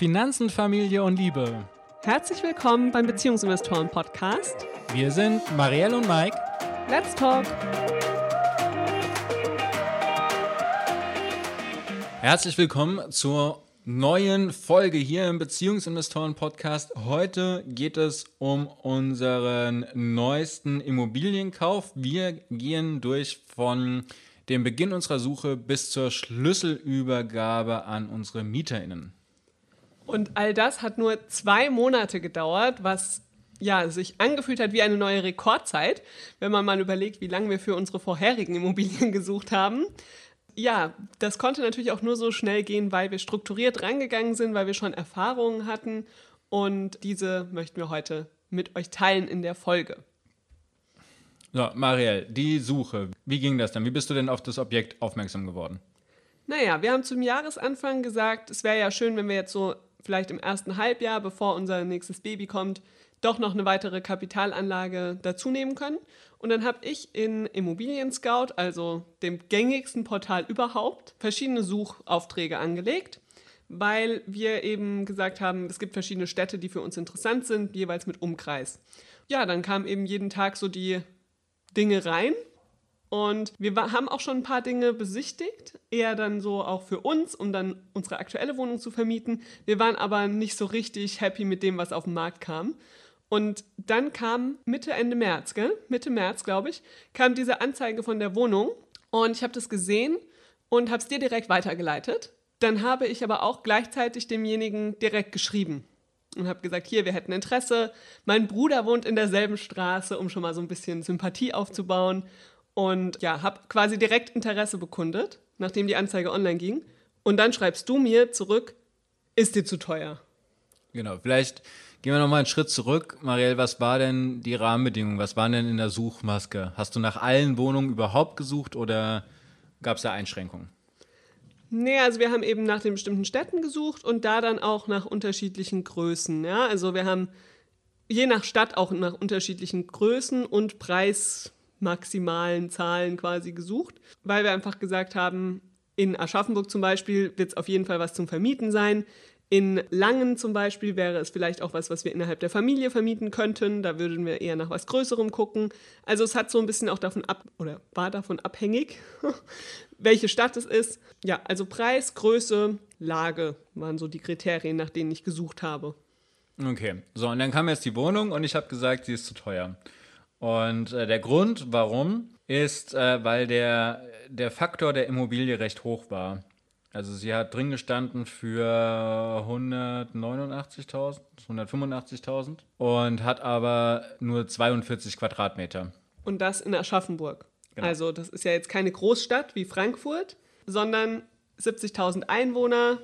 Finanzen, Familie und Liebe. Herzlich willkommen beim Beziehungsinvestoren Podcast. Wir sind Marielle und Mike. Let's talk. Herzlich willkommen zur neuen Folge hier im Beziehungsinvestoren Podcast. Heute geht es um unseren neuesten Immobilienkauf. Wir gehen durch von dem Beginn unserer Suche bis zur Schlüsselübergabe an unsere MieterInnen. Und all das hat nur zwei Monate gedauert, was ja, sich angefühlt hat wie eine neue Rekordzeit, wenn man mal überlegt, wie lange wir für unsere vorherigen Immobilien gesucht haben. Ja, das konnte natürlich auch nur so schnell gehen, weil wir strukturiert rangegangen sind, weil wir schon Erfahrungen hatten und diese möchten wir heute mit euch teilen in der Folge. So, Marielle, die Suche, wie ging das dann? Wie bist du denn auf das Objekt aufmerksam geworden? Naja, wir haben zum Jahresanfang gesagt, es wäre ja schön, wenn wir jetzt so vielleicht im ersten Halbjahr, bevor unser nächstes Baby kommt, doch noch eine weitere Kapitalanlage dazu nehmen können. Und dann habe ich in Immobilien Scout, also dem gängigsten Portal überhaupt, verschiedene Suchaufträge angelegt, weil wir eben gesagt haben, es gibt verschiedene Städte, die für uns interessant sind, jeweils mit Umkreis. Ja, dann kamen eben jeden Tag so die Dinge rein und wir haben auch schon ein paar Dinge besichtigt, eher dann so auch für uns, um dann unsere aktuelle Wohnung zu vermieten. Wir waren aber nicht so richtig happy mit dem, was auf den Markt kam. Und dann kam Mitte, Ende März, gell? Mitte März, glaube ich, kam diese Anzeige von der Wohnung. Und ich habe das gesehen und habe es dir direkt weitergeleitet. Dann habe ich aber auch gleichzeitig demjenigen direkt geschrieben und habe gesagt, hier, wir hätten Interesse. Mein Bruder wohnt in derselben Straße, um schon mal so ein bisschen Sympathie aufzubauen. Und ja, habe quasi direkt Interesse bekundet, nachdem die Anzeige online ging. Und dann schreibst du mir zurück, ist dir zu teuer. Genau, vielleicht gehen wir nochmal einen Schritt zurück. Marielle, was war denn die Rahmenbedingung? Was waren denn in der Suchmaske? Hast du nach allen Wohnungen überhaupt gesucht oder gab es da Einschränkungen? Nee, also wir haben eben nach den bestimmten Städten gesucht und da dann auch nach unterschiedlichen Größen. Ja? Also wir haben je nach Stadt auch nach unterschiedlichen Größen und Preis maximalen Zahlen quasi gesucht, weil wir einfach gesagt haben, in Aschaffenburg zum Beispiel wird es auf jeden Fall was zum Vermieten sein. In Langen zum Beispiel wäre es vielleicht auch was, was wir innerhalb der Familie vermieten könnten. Da würden wir eher nach was Größerem gucken. Also es hat so ein bisschen auch davon ab oder war davon abhängig, welche Stadt es ist. Ja, also Preis, Größe, Lage waren so die Kriterien, nach denen ich gesucht habe. Okay, so und dann kam jetzt die Wohnung und ich habe gesagt, sie ist zu teuer. Und äh, der Grund, warum, ist, äh, weil der, der Faktor der Immobilie recht hoch war. Also sie hat drin gestanden für 189.000, 185.000 und hat aber nur 42 Quadratmeter. Und das in Aschaffenburg. Genau. Also das ist ja jetzt keine Großstadt wie Frankfurt, sondern 70.000 Einwohner.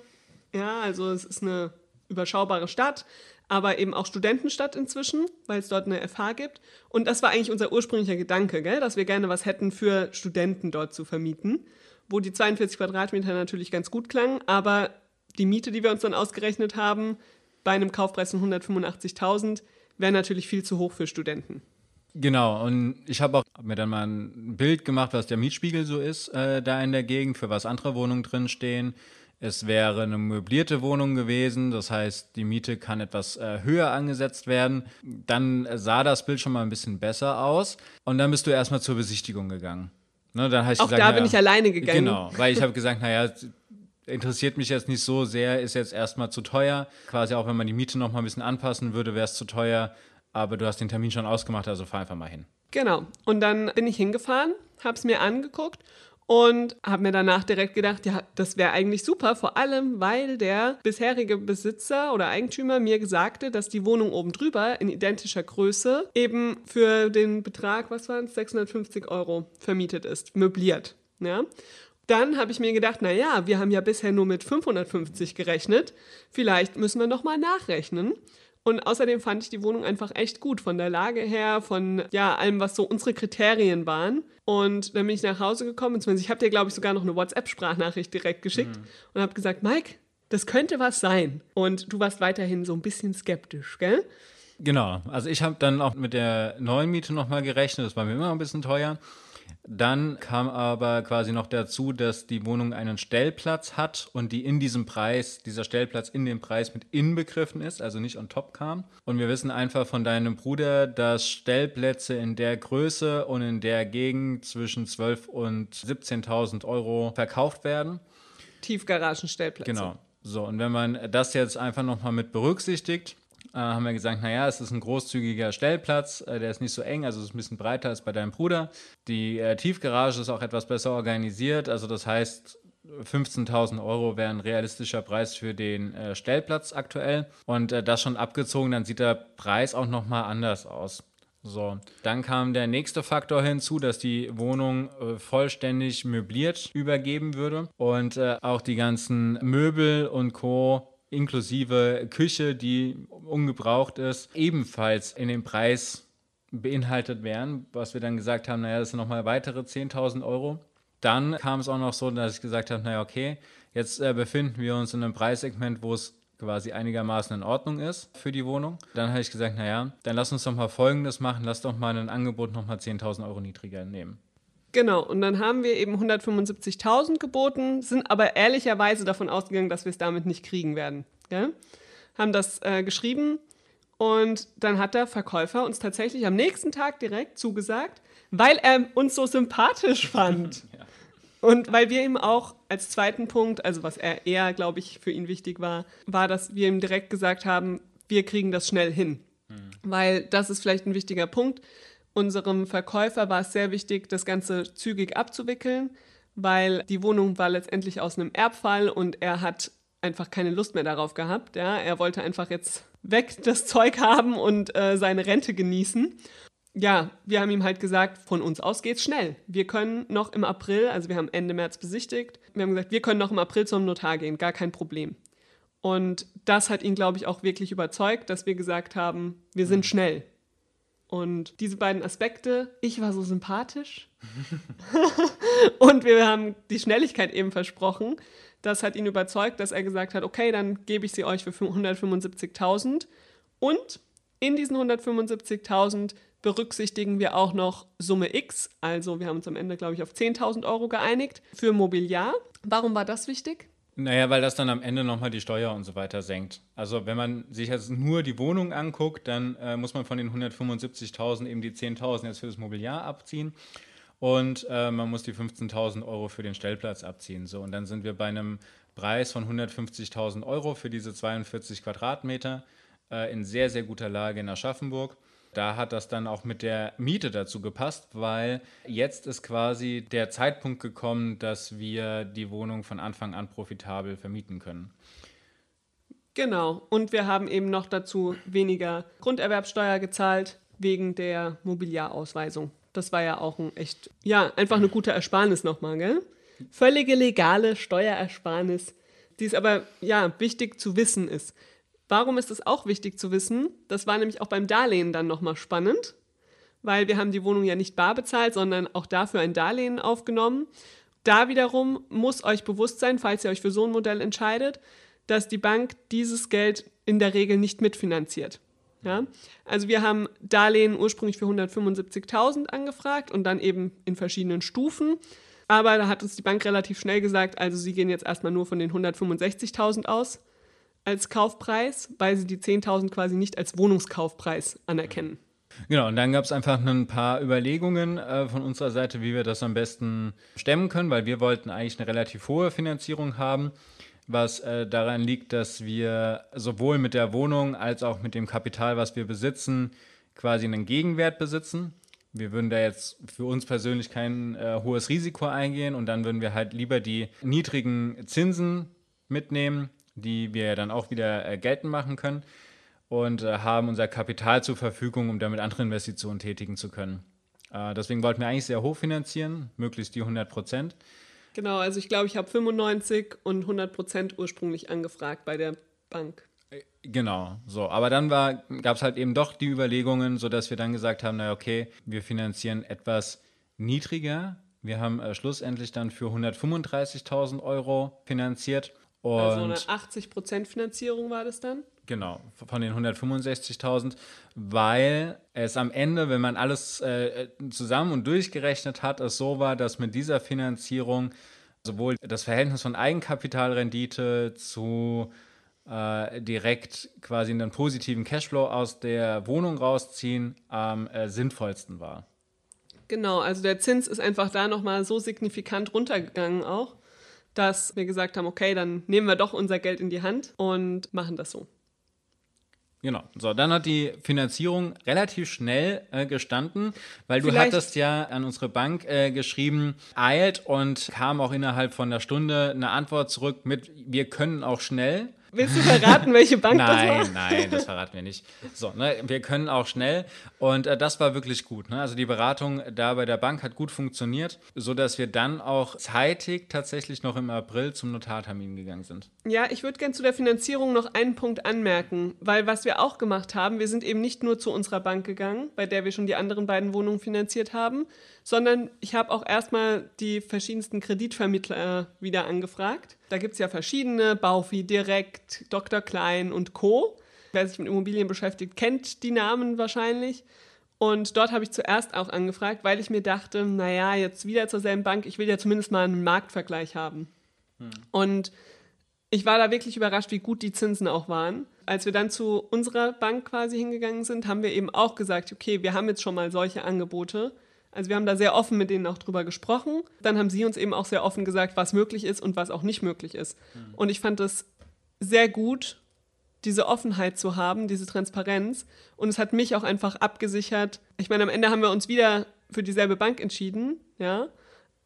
Ja, also es ist eine überschaubare Stadt aber eben auch Studentenstadt inzwischen, weil es dort eine FH gibt. Und das war eigentlich unser ursprünglicher Gedanke, gell? dass wir gerne was hätten für Studenten dort zu vermieten, wo die 42 Quadratmeter natürlich ganz gut klangen, aber die Miete, die wir uns dann ausgerechnet haben, bei einem Kaufpreis von 185.000, wäre natürlich viel zu hoch für Studenten. Genau, und ich habe auch mir dann mal ein Bild gemacht, was der Mietspiegel so ist äh, da in der Gegend, für was andere Wohnungen drinstehen. Es wäre eine möblierte Wohnung gewesen, das heißt, die Miete kann etwas äh, höher angesetzt werden. Dann sah das Bild schon mal ein bisschen besser aus. Und dann bist du erstmal zur Besichtigung gegangen. Ne, dann ich Auch gesagt, da bin ich alleine gegangen. Genau, weil ich habe gesagt, naja, interessiert mich jetzt nicht so sehr, ist jetzt erstmal zu teuer. Quasi auch wenn man die Miete noch mal ein bisschen anpassen würde, wäre es zu teuer. Aber du hast den Termin schon ausgemacht, also fahr einfach mal hin. Genau. Und dann bin ich hingefahren, habe es mir angeguckt und habe mir danach direkt gedacht, ja, das wäre eigentlich super, vor allem weil der bisherige Besitzer oder Eigentümer mir sagte, dass die Wohnung oben drüber in identischer Größe eben für den Betrag, was waren es, 650 Euro vermietet ist, möbliert. Ja? Dann habe ich mir gedacht, na ja, wir haben ja bisher nur mit 550 gerechnet, vielleicht müssen wir noch mal nachrechnen. Und außerdem fand ich die Wohnung einfach echt gut von der Lage her, von ja, allem, was so unsere Kriterien waren. Und dann bin ich nach Hause gekommen, beziehungsweise ich habe dir, glaube ich, sogar noch eine WhatsApp-Sprachnachricht direkt geschickt mhm. und habe gesagt, Mike, das könnte was sein. Und du warst weiterhin so ein bisschen skeptisch, gell? Genau, also ich habe dann auch mit der neuen Miete nochmal gerechnet, das war mir immer ein bisschen teuer. Dann kam aber quasi noch dazu, dass die Wohnung einen Stellplatz hat und die in diesem Preis, dieser Stellplatz in dem Preis mit inbegriffen ist, also nicht on top kam. Und wir wissen einfach von deinem Bruder, dass Stellplätze in der Größe und in der Gegend zwischen 12.000 und 17.000 Euro verkauft werden. Tiefgaragenstellplätze. Genau. So, und wenn man das jetzt einfach nochmal mit berücksichtigt, äh, haben wir gesagt, naja, es ist ein großzügiger Stellplatz, äh, der ist nicht so eng, also es ist ein bisschen breiter als bei deinem Bruder. Die äh, Tiefgarage ist auch etwas besser organisiert, also das heißt, 15.000 Euro wäre ein realistischer Preis für den äh, Stellplatz aktuell. Und äh, das schon abgezogen, dann sieht der Preis auch nochmal anders aus. So, dann kam der nächste Faktor hinzu, dass die Wohnung äh, vollständig möbliert übergeben würde und äh, auch die ganzen Möbel und Co inklusive Küche, die ungebraucht ist, ebenfalls in den Preis beinhaltet wären, was wir dann gesagt haben, naja, das sind nochmal weitere 10.000 Euro. Dann kam es auch noch so, dass ich gesagt habe, naja, okay, jetzt äh, befinden wir uns in einem Preissegment, wo es quasi einigermaßen in Ordnung ist für die Wohnung. Dann habe ich gesagt, naja, dann lass uns doch mal Folgendes machen, lass doch mal ein Angebot nochmal 10.000 Euro niedriger nehmen. Genau, und dann haben wir eben 175.000 geboten, sind aber ehrlicherweise davon ausgegangen, dass wir es damit nicht kriegen werden. Gell? Haben das äh, geschrieben und dann hat der Verkäufer uns tatsächlich am nächsten Tag direkt zugesagt, weil er uns so sympathisch fand. ja. Und weil wir ihm auch als zweiten Punkt, also was er eher, glaube ich, für ihn wichtig war, war, dass wir ihm direkt gesagt haben, wir kriegen das schnell hin. Mhm. Weil das ist vielleicht ein wichtiger Punkt Unserem Verkäufer war es sehr wichtig, das Ganze zügig abzuwickeln, weil die Wohnung war letztendlich aus einem Erbfall und er hat einfach keine Lust mehr darauf gehabt. Ja? Er wollte einfach jetzt weg das Zeug haben und äh, seine Rente genießen. Ja, wir haben ihm halt gesagt, von uns aus geht's schnell. Wir können noch im April, also wir haben Ende März besichtigt, wir haben gesagt, wir können noch im April zum Notar gehen, gar kein Problem. Und das hat ihn, glaube ich, auch wirklich überzeugt, dass wir gesagt haben, wir sind schnell. Und diese beiden Aspekte, ich war so sympathisch und wir haben die Schnelligkeit eben versprochen. Das hat ihn überzeugt, dass er gesagt hat, okay, dann gebe ich sie euch für 175.000. Und in diesen 175.000 berücksichtigen wir auch noch Summe X. Also wir haben uns am Ende, glaube ich, auf 10.000 Euro geeinigt für Mobiliar. Warum war das wichtig? Naja, weil das dann am Ende nochmal die Steuer und so weiter senkt. Also wenn man sich jetzt nur die Wohnung anguckt, dann äh, muss man von den 175.000 eben die 10.000 jetzt für das Mobiliar abziehen und äh, man muss die 15.000 Euro für den Stellplatz abziehen. So, und dann sind wir bei einem Preis von 150.000 Euro für diese 42 Quadratmeter äh, in sehr, sehr guter Lage in Aschaffenburg da hat das dann auch mit der Miete dazu gepasst, weil jetzt ist quasi der Zeitpunkt gekommen, dass wir die Wohnung von Anfang an profitabel vermieten können. Genau, und wir haben eben noch dazu weniger Grunderwerbsteuer gezahlt wegen der Mobiliarausweisung. Das war ja auch ein echt, ja, einfach eine gute Ersparnis nochmal, gell? Völlige legale Steuerersparnis, die es aber, ja, wichtig zu wissen ist. Warum ist es auch wichtig zu wissen? Das war nämlich auch beim Darlehen dann nochmal spannend, weil wir haben die Wohnung ja nicht bar bezahlt, sondern auch dafür ein Darlehen aufgenommen. Da wiederum muss euch bewusst sein, falls ihr euch für so ein Modell entscheidet, dass die Bank dieses Geld in der Regel nicht mitfinanziert. Ja? Also wir haben Darlehen ursprünglich für 175.000 angefragt und dann eben in verschiedenen Stufen. Aber da hat uns die Bank relativ schnell gesagt, also sie gehen jetzt erstmal nur von den 165.000 aus als Kaufpreis, weil sie die 10.000 quasi nicht als Wohnungskaufpreis anerkennen. Genau, und dann gab es einfach ein paar Überlegungen äh, von unserer Seite, wie wir das am besten stemmen können, weil wir wollten eigentlich eine relativ hohe Finanzierung haben, was äh, daran liegt, dass wir sowohl mit der Wohnung als auch mit dem Kapital, was wir besitzen, quasi einen Gegenwert besitzen. Wir würden da jetzt für uns persönlich kein äh, hohes Risiko eingehen und dann würden wir halt lieber die niedrigen Zinsen mitnehmen die wir dann auch wieder äh, geltend machen können und äh, haben unser Kapital zur Verfügung, um damit andere Investitionen tätigen zu können. Äh, deswegen wollten wir eigentlich sehr hoch finanzieren, möglichst die 100 Prozent. Genau, also ich glaube, ich habe 95 und 100 Prozent ursprünglich angefragt bei der Bank. Äh, genau, so. Aber dann gab es halt eben doch die Überlegungen, sodass wir dann gesagt haben, naja, okay, wir finanzieren etwas niedriger. Wir haben äh, schlussendlich dann für 135.000 Euro finanziert und also eine 80% Finanzierung war das dann? Genau, von den 165.000, weil es am Ende, wenn man alles äh, zusammen und durchgerechnet hat, es so war, dass mit dieser Finanzierung sowohl das Verhältnis von Eigenkapitalrendite zu äh, direkt quasi einen positiven Cashflow aus der Wohnung rausziehen am äh, sinnvollsten war. Genau, also der Zins ist einfach da nochmal so signifikant runtergegangen auch, dass wir gesagt haben, okay, dann nehmen wir doch unser Geld in die Hand und machen das so. Genau. So, dann hat die Finanzierung relativ schnell äh, gestanden, weil du Vielleicht- hattest ja an unsere Bank äh, geschrieben, eilt und kam auch innerhalb von einer Stunde eine Antwort zurück mit, wir können auch schnell. Willst du verraten, welche Bank das war? Nein, nein, das verraten wir nicht. So, ne, wir können auch schnell und äh, das war wirklich gut. Ne? Also die Beratung da bei der Bank hat gut funktioniert, sodass wir dann auch zeitig tatsächlich noch im April zum Notartermin gegangen sind. Ja, ich würde gerne zu der Finanzierung noch einen Punkt anmerken, weil was wir auch gemacht haben, wir sind eben nicht nur zu unserer Bank gegangen, bei der wir schon die anderen beiden Wohnungen finanziert haben, sondern ich habe auch erstmal die verschiedensten Kreditvermittler äh, wieder angefragt. Da gibt es ja verschiedene, Baufi Direkt, Dr. Klein und Co. Wer sich mit Immobilien beschäftigt, kennt die Namen wahrscheinlich. Und dort habe ich zuerst auch angefragt, weil ich mir dachte, naja, jetzt wieder zur selben Bank, ich will ja zumindest mal einen Marktvergleich haben. Und ich war da wirklich überrascht, wie gut die Zinsen auch waren. Als wir dann zu unserer Bank quasi hingegangen sind, haben wir eben auch gesagt, okay, wir haben jetzt schon mal solche Angebote. Also wir haben da sehr offen mit denen auch drüber gesprochen. Dann haben sie uns eben auch sehr offen gesagt, was möglich ist und was auch nicht möglich ist. Und ich fand es sehr gut, diese Offenheit zu haben, diese Transparenz. Und es hat mich auch einfach abgesichert. Ich meine, am Ende haben wir uns wieder für dieselbe Bank entschieden, ja.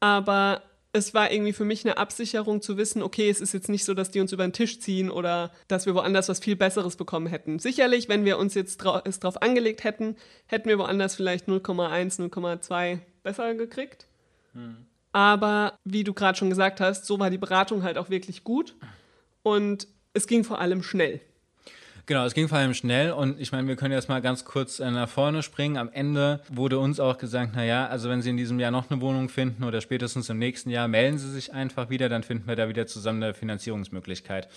Aber es war irgendwie für mich eine Absicherung zu wissen, okay, es ist jetzt nicht so, dass die uns über den Tisch ziehen oder dass wir woanders was viel Besseres bekommen hätten. Sicherlich, wenn wir uns jetzt drau es drauf angelegt hätten, hätten wir woanders vielleicht 0,1, 0,2 besser gekriegt. Aber wie du gerade schon gesagt hast, so war die Beratung halt auch wirklich gut und es ging vor allem schnell. Genau, es ging vor allem schnell und ich meine, wir können jetzt mal ganz kurz äh, nach vorne springen. Am Ende wurde uns auch gesagt, naja, also wenn Sie in diesem Jahr noch eine Wohnung finden oder spätestens im nächsten Jahr, melden Sie sich einfach wieder, dann finden wir da wieder zusammen eine Finanzierungsmöglichkeit.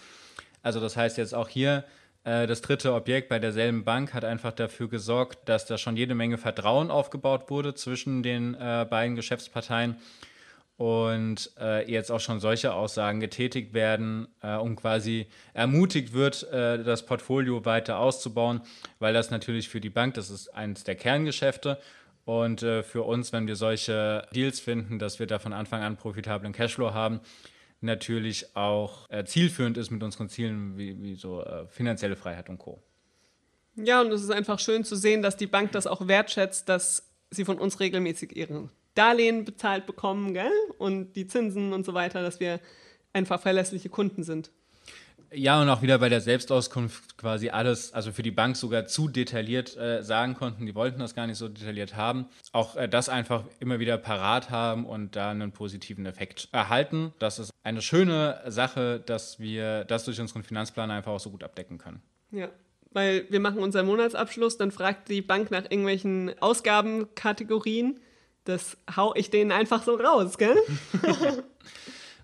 Also das heißt jetzt auch hier, äh, das dritte Objekt bei derselben Bank hat einfach dafür gesorgt, dass da schon jede Menge Vertrauen aufgebaut wurde zwischen den äh, beiden Geschäftsparteien und äh, jetzt auch schon solche Aussagen getätigt werden, äh, um quasi ermutigt wird, äh, das Portfolio weiter auszubauen, weil das natürlich für die Bank, das ist eines der Kerngeschäfte und äh, für uns, wenn wir solche Deals finden, dass wir da von Anfang an profitablen Cashflow haben, natürlich auch äh, zielführend ist mit unseren Zielen wie, wie so äh, finanzielle Freiheit und Co. Ja, und es ist einfach schön zu sehen, dass die Bank das auch wertschätzt, dass sie von uns regelmäßig ihren Darlehen bezahlt bekommen, gell? Und die Zinsen und so weiter, dass wir einfach verlässliche Kunden sind. Ja, und auch wieder bei der Selbstauskunft quasi alles, also für die Bank sogar zu detailliert äh, sagen konnten. Die wollten das gar nicht so detailliert haben. Auch äh, das einfach immer wieder parat haben und da einen positiven Effekt erhalten. Das ist eine schöne Sache, dass wir das durch unseren Finanzplan einfach auch so gut abdecken können. Ja. Weil wir machen unseren Monatsabschluss, dann fragt die Bank nach irgendwelchen Ausgabenkategorien. Das hau ich denen einfach so raus, gell?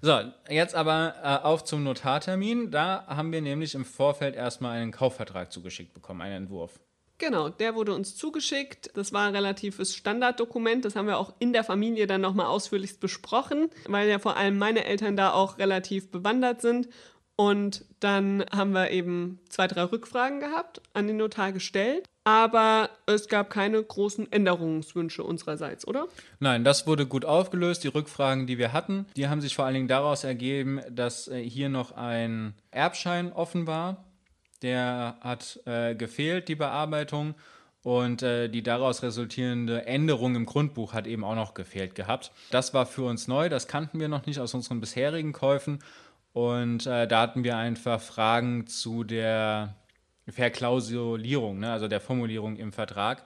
So, jetzt aber äh, auf zum Notartermin. Da haben wir nämlich im Vorfeld erstmal einen Kaufvertrag zugeschickt bekommen, einen Entwurf. Genau, der wurde uns zugeschickt. Das war ein relatives Standarddokument. Das haben wir auch in der Familie dann nochmal ausführlichst besprochen, weil ja vor allem meine Eltern da auch relativ bewandert sind. Und dann haben wir eben zwei, drei Rückfragen gehabt, an den Notar gestellt. Aber es gab keine großen Änderungswünsche unsererseits, oder? Nein, das wurde gut aufgelöst. Die Rückfragen, die wir hatten, die haben sich vor allen Dingen daraus ergeben, dass äh, hier noch ein Erbschein offen war. Der hat äh, gefehlt, die Bearbeitung. Und äh, die daraus resultierende Änderung im Grundbuch hat eben auch noch gefehlt gehabt. Das war für uns neu, das kannten wir noch nicht aus unseren bisherigen Käufen. Und äh, da hatten wir einfach Fragen zu der Verklausulierung, ne? also der Formulierung im Vertrag.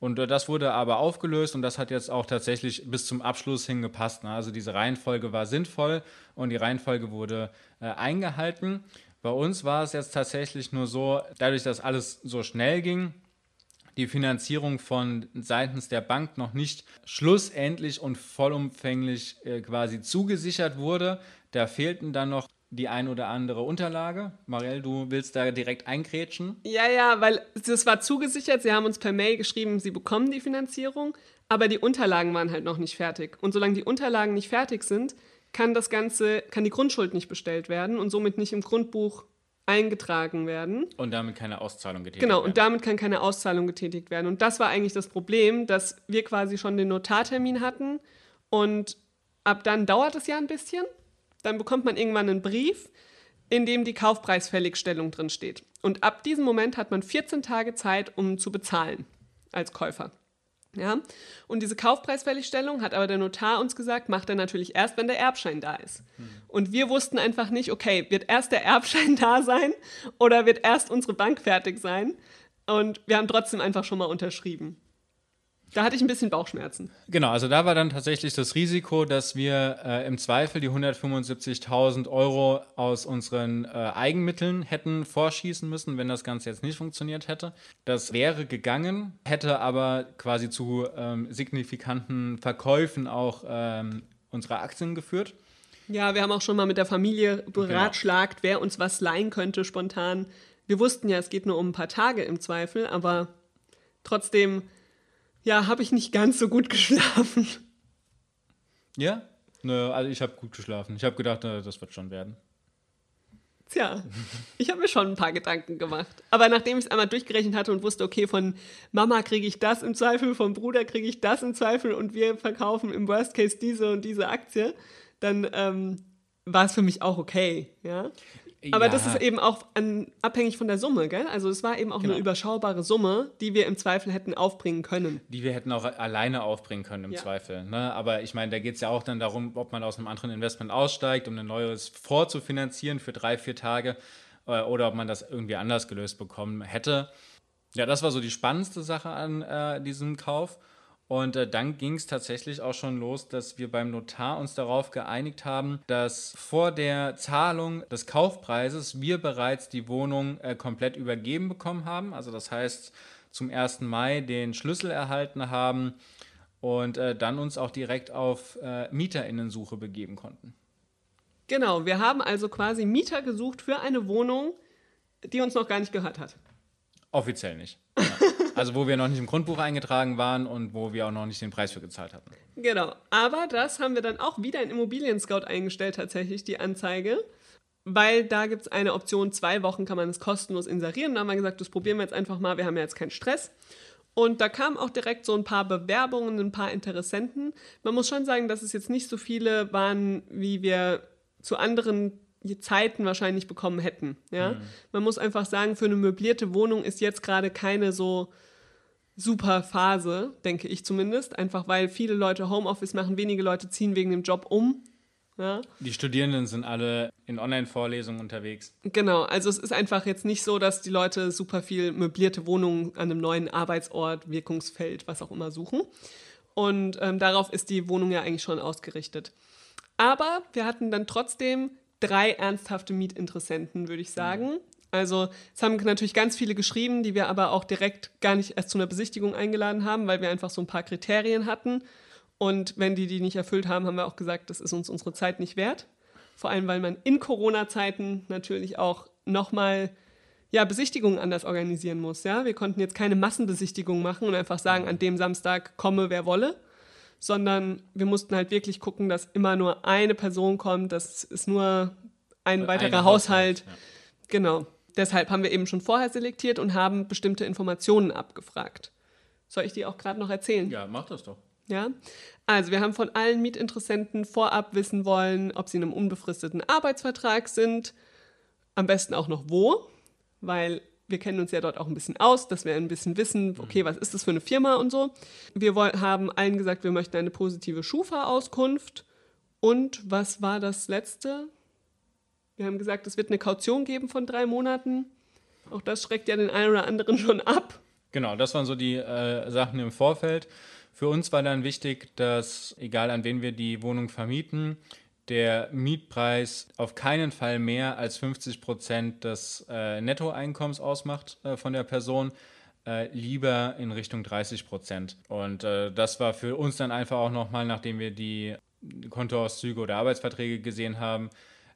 Und äh, das wurde aber aufgelöst und das hat jetzt auch tatsächlich bis zum Abschluss hingepasst. Ne? Also diese Reihenfolge war sinnvoll und die Reihenfolge wurde äh, eingehalten. Bei uns war es jetzt tatsächlich nur so, dadurch, dass alles so schnell ging, die Finanzierung von seitens der Bank noch nicht schlussendlich und vollumfänglich äh, quasi zugesichert wurde. Da fehlten dann noch die ein oder andere Unterlage. Marielle, du willst da direkt eingrätschen? Ja, ja, weil das war zugesichert. Sie haben uns per Mail geschrieben, sie bekommen die Finanzierung, aber die Unterlagen waren halt noch nicht fertig. Und solange die Unterlagen nicht fertig sind, kann das Ganze, kann die Grundschuld nicht bestellt werden und somit nicht im Grundbuch eingetragen werden. Und damit keine Auszahlung getätigt Genau, werden. und damit kann keine Auszahlung getätigt werden. Und das war eigentlich das Problem, dass wir quasi schon den Notartermin hatten und ab dann dauert es ja ein bisschen. Dann bekommt man irgendwann einen Brief, in dem die Kaufpreisfälligstellung drin steht. Und ab diesem Moment hat man 14 Tage Zeit, um zu bezahlen als Käufer. Ja? Und diese Kaufpreisfälligstellung hat aber der Notar uns gesagt, macht er natürlich erst, wenn der Erbschein da ist. Und wir wussten einfach nicht, okay, wird erst der Erbschein da sein oder wird erst unsere Bank fertig sein? Und wir haben trotzdem einfach schon mal unterschrieben. Da hatte ich ein bisschen Bauchschmerzen. Genau, also da war dann tatsächlich das Risiko, dass wir äh, im Zweifel die 175.000 Euro aus unseren äh, Eigenmitteln hätten vorschießen müssen, wenn das Ganze jetzt nicht funktioniert hätte. Das wäre gegangen, hätte aber quasi zu ähm, signifikanten Verkäufen auch ähm, unserer Aktien geführt. Ja, wir haben auch schon mal mit der Familie beratschlagt, wer uns was leihen könnte spontan. Wir wussten ja, es geht nur um ein paar Tage im Zweifel, aber trotzdem, ja, habe ich nicht ganz so gut geschlafen. Ja? Nö, also ich habe gut geschlafen. Ich habe gedacht, äh, das wird schon werden. Tja, ich habe mir schon ein paar Gedanken gemacht. Aber nachdem ich es einmal durchgerechnet hatte und wusste, okay, von Mama kriege ich das im Zweifel, vom Bruder kriege ich das im Zweifel und wir verkaufen im Worst Case diese und diese Aktie, dann ähm, war es für mich auch okay, ja. Aber Ja. das ist eben auch an, abhängig von der Summe, gell? Also es war eben auch Genau. eine überschaubare Summe, die wir im Zweifel hätten aufbringen können. Die wir hätten auch alleine aufbringen können im Ja. Zweifel. Ne? Aber ich meine, da geht es ja auch dann darum, ob man aus einem anderen Investment aussteigt, um ein neues vorzufinanzieren für drei, vier Tage äh, oder ob man das irgendwie anders gelöst bekommen hätte. Ja, das war so die spannendste Sache an äh, diesem Kauf. Und äh, dann ging es tatsächlich auch schon los, dass wir beim Notar uns darauf geeinigt haben, dass vor der Zahlung des Kaufpreises wir bereits die Wohnung äh, komplett übergeben bekommen haben. Also das heißt, zum 1. Mai den Schlüssel erhalten haben und äh, dann uns auch direkt auf äh, Mieterinnensuche begeben konnten. Genau, wir haben also quasi Mieter gesucht für eine Wohnung, die uns noch gar nicht gehört hat. Offiziell nicht. Ja. Also wo wir noch nicht im Grundbuch eingetragen waren und wo wir auch noch nicht den Preis für gezahlt hatten. Genau, aber das haben wir dann auch wieder in Immobilien Scout eingestellt, tatsächlich, die Anzeige. Weil da gibt es eine Option, zwei Wochen kann man es kostenlos inserieren. Da haben wir gesagt, das probieren wir jetzt einfach mal, wir haben ja jetzt keinen Stress. Und da kamen auch direkt so ein paar Bewerbungen, ein paar Interessenten. Man muss schon sagen, dass es jetzt nicht so viele waren, wie wir zu anderen Zeiten wahrscheinlich bekommen hätten. Ja? Man muss einfach sagen, für eine möblierte Wohnung ist jetzt gerade keine so super Phase, denke ich zumindest. Einfach weil viele Leute Homeoffice machen, wenige Leute ziehen wegen dem Job um. Ja? Die Studierenden sind alle in Online-Vorlesungen unterwegs. Genau, also es ist einfach jetzt nicht so, dass die Leute super viel möblierte Wohnungen an einem neuen Arbeitsort, Wirkungsfeld, was auch immer suchen. Und ähm, darauf ist die Wohnung ja eigentlich schon ausgerichtet. Aber wir hatten dann trotzdem drei ernsthafte Mietinteressenten, würde ich sagen. Also es haben natürlich ganz viele geschrieben, die wir aber auch direkt gar nicht erst zu einer Besichtigung eingeladen haben, weil wir einfach so ein paar Kriterien hatten. Und wenn die die nicht erfüllt haben, haben wir auch gesagt, das ist uns unsere Zeit nicht wert. Vor allem, weil man in Corona-Zeiten natürlich auch nochmal ja, Besichtigungen anders organisieren muss. Ja? Wir konnten jetzt keine Massenbesichtigung machen und einfach sagen, an dem Samstag komme, wer wolle, sondern wir mussten halt wirklich gucken, dass immer nur eine Person kommt, dass es nur ein weiterer Ein Haushalt. ja. Genau. Deshalb haben wir eben schon vorher selektiert und haben bestimmte Informationen abgefragt. Soll ich die auch gerade noch erzählen? Ja, mach das doch. Ja, also wir haben von allen Mietinteressenten vorab wissen wollen, ob sie in einem unbefristeten Arbeitsvertrag sind, am besten auch noch wo, weil wir kennen uns ja dort auch ein bisschen aus, dass wir ein bisschen wissen, okay, was ist das für eine Firma und so. Wir woll- haben allen gesagt, wir möchten eine positive Schufa-Auskunft und was war das letzte? Wir haben gesagt, es wird eine Kaution geben von drei Monaten. Auch das schreckt ja den einen oder anderen schon ab. Genau, das waren so die äh, Sachen im Vorfeld. Für uns war dann wichtig, dass, egal an wen wir die Wohnung vermieten, der Mietpreis auf keinen Fall mehr als 50 Prozent des äh, Nettoeinkommens ausmacht äh, von der Person, äh, lieber in Richtung 30 Prozent. Und äh, das war für uns dann einfach auch nochmal, nachdem wir die Kontoauszüge oder Arbeitsverträge gesehen haben,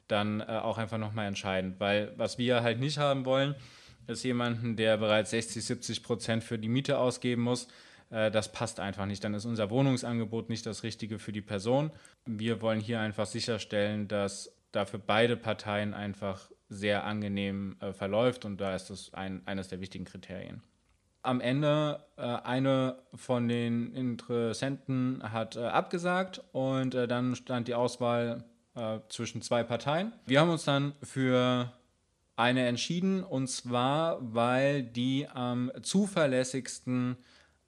dann äh, auch einfach nochmal entscheidend. Weil was wir halt nicht haben wollen, ist jemanden, der bereits 60, 70 Prozent für die Miete ausgeben muss. Äh, das passt einfach nicht. Dann ist unser Wohnungsangebot nicht das Richtige für die Person. Wir wollen hier einfach sicherstellen, dass dafür beide Parteien einfach sehr angenehm äh, verläuft und da ist das ein, eines der wichtigen Kriterien. Am Ende äh, eine von den Interessenten hat äh, abgesagt und äh, dann stand die Auswahl äh, zwischen zwei Parteien. Wir haben uns dann für eine entschieden und zwar, weil die am zuverlässigsten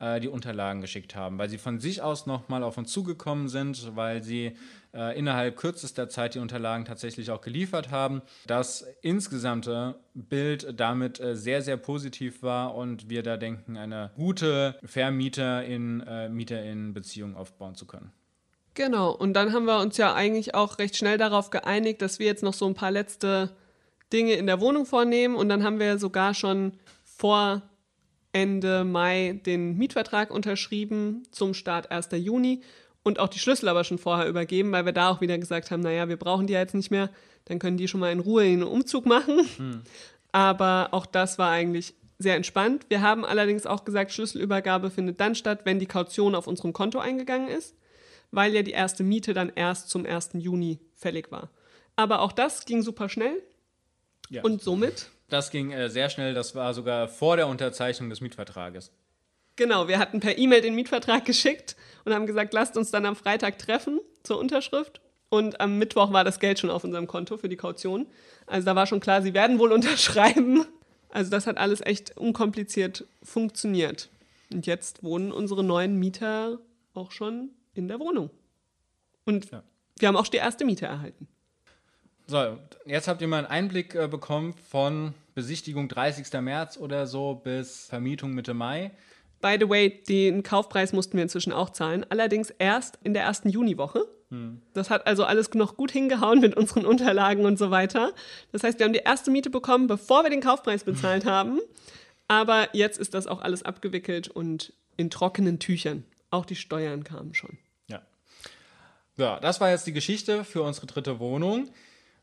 die Unterlagen geschickt haben, weil sie von sich aus nochmal auf uns zugekommen sind, weil sie äh, innerhalb kürzester Zeit die Unterlagen tatsächlich auch geliefert haben. Das insgesamte Bild damit äh, sehr, sehr positiv war und wir da denken, eine gute Vermieter-in-Mieter-in-Beziehung aufbauen zu können. Genau, und dann haben wir uns ja eigentlich auch recht schnell darauf geeinigt, dass wir jetzt noch so ein paar letzte Dinge in der Wohnung vornehmen und dann haben wir sogar schon vor Ende Mai den Mietvertrag unterschrieben zum Start 1. Juni und auch die Schlüssel aber schon vorher übergeben, weil wir da auch wieder gesagt haben, naja, wir brauchen die jetzt nicht mehr, dann können die schon mal in Ruhe einen Umzug machen. Hm. Aber auch das war eigentlich sehr entspannt. Wir haben allerdings auch gesagt, Schlüsselübergabe findet dann statt, wenn die Kaution auf unserem Konto eingegangen ist weil ja die erste Miete dann erst zum 1. Juni fällig war. Aber auch das ging super schnell. Ja. Und somit? Das ging äh, sehr schnell. Das war sogar vor der Unterzeichnung des Mietvertrages. Genau, wir hatten per E-Mail den Mietvertrag geschickt und haben gesagt, lasst uns dann am Freitag treffen zur Unterschrift. Und am Mittwoch war das Geld schon auf unserem Konto für die Kaution. Also da war schon klar, sie werden wohl unterschreiben. Also das hat alles echt unkompliziert funktioniert. Und jetzt wohnen unsere neuen Mieter auch schon in der Wohnung. Und ja. wir haben auch die erste Miete erhalten. So, jetzt habt ihr mal einen Einblick äh, bekommen von Besichtigung 30. März oder so bis Vermietung Mitte Mai. By the way, den Kaufpreis mussten wir inzwischen auch zahlen, allerdings erst in der ersten Juniwoche. Hm. Das hat also alles noch gut hingehauen mit unseren Unterlagen und so weiter. Das heißt, wir haben die erste Miete bekommen, bevor wir den Kaufpreis bezahlt haben. Aber jetzt ist das auch alles abgewickelt und in trockenen Tüchern. Auch die Steuern kamen schon. Ja. Ja, das war jetzt die Geschichte für unsere dritte Wohnung.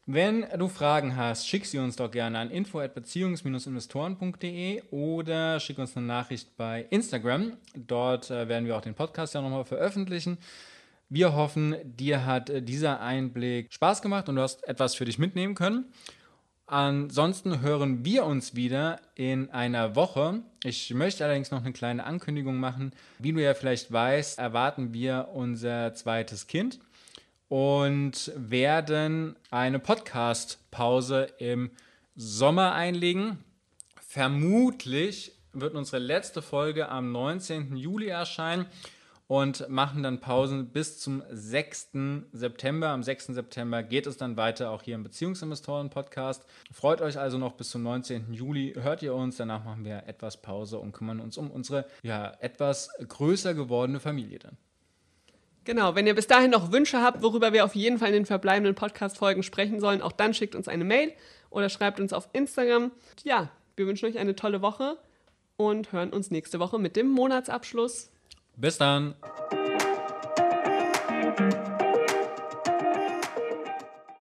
Wenn du Fragen hast, schick sie uns doch gerne an info@beziehungs-investoren.de oder schick uns eine Nachricht bei Instagram. Dort äh, werden wir auch den Podcast ja nochmal veröffentlichen. Wir hoffen, dir hat äh, dieser Einblick Spaß gemacht und du hast etwas für dich mitnehmen können. Ansonsten hören wir uns wieder in einer Woche. Ich möchte allerdings noch eine kleine Ankündigung machen. Wie du ja vielleicht weißt, erwarten wir unser zweites Kind und werden eine Podcast-Pause im Sommer einlegen. Vermutlich wird unsere letzte Folge am 19. Juli erscheinen und machen dann Pausen bis zum 6. September. Am 6. September geht es dann weiter, auch hier im Beziehungsinvestoren-Podcast. Freut euch also noch bis zum 19. Juli. Hört ihr uns, danach machen wir etwas Pause und kümmern uns um unsere ja, etwas größer gewordene Familie dann. Genau, wenn ihr bis dahin noch Wünsche habt, worüber wir auf jeden Fall in den verbleibenden Podcast-Folgen sprechen sollen, auch dann schickt uns eine Mail oder schreibt uns auf Instagram. Ja, wir wünschen euch eine tolle Woche und hören uns nächste Woche mit dem Monatsabschluss. Bis dann.